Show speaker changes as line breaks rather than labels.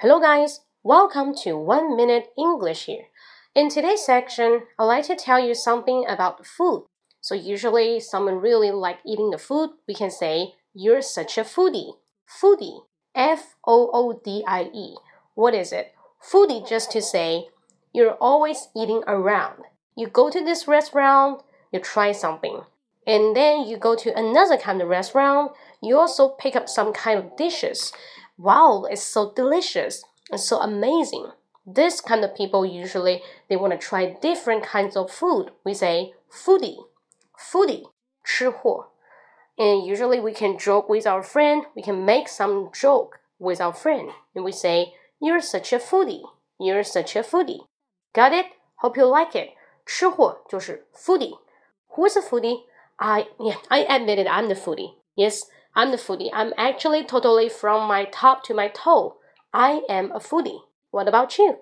Hello, guys. Welcome to One Minute English here. In today's section, I'd like to tell you something about food. So, usually, someone really like eating the food, we can say, You're such a foodie. Foodie. F O O D I E. What is it? Foodie just to say, You're always eating around. You go to this restaurant, you try something. And then you go to another kind of restaurant, you also pick up some kind of dishes wow, it's so delicious and so amazing. This kind of people usually they want to try different kinds of food. We say foodie, foodie, 吃货. And usually we can joke with our friend, we can make some joke with our friend, and we say, You're such a foodie, you're such a foodie. Got it? Hope you like it. 吃货就是 foodie. Who's a foodie? I yeah, I admit it, I'm the foodie. Yes, I'm the foodie. I'm actually totally from my top to my toe. I am a foodie. What about you?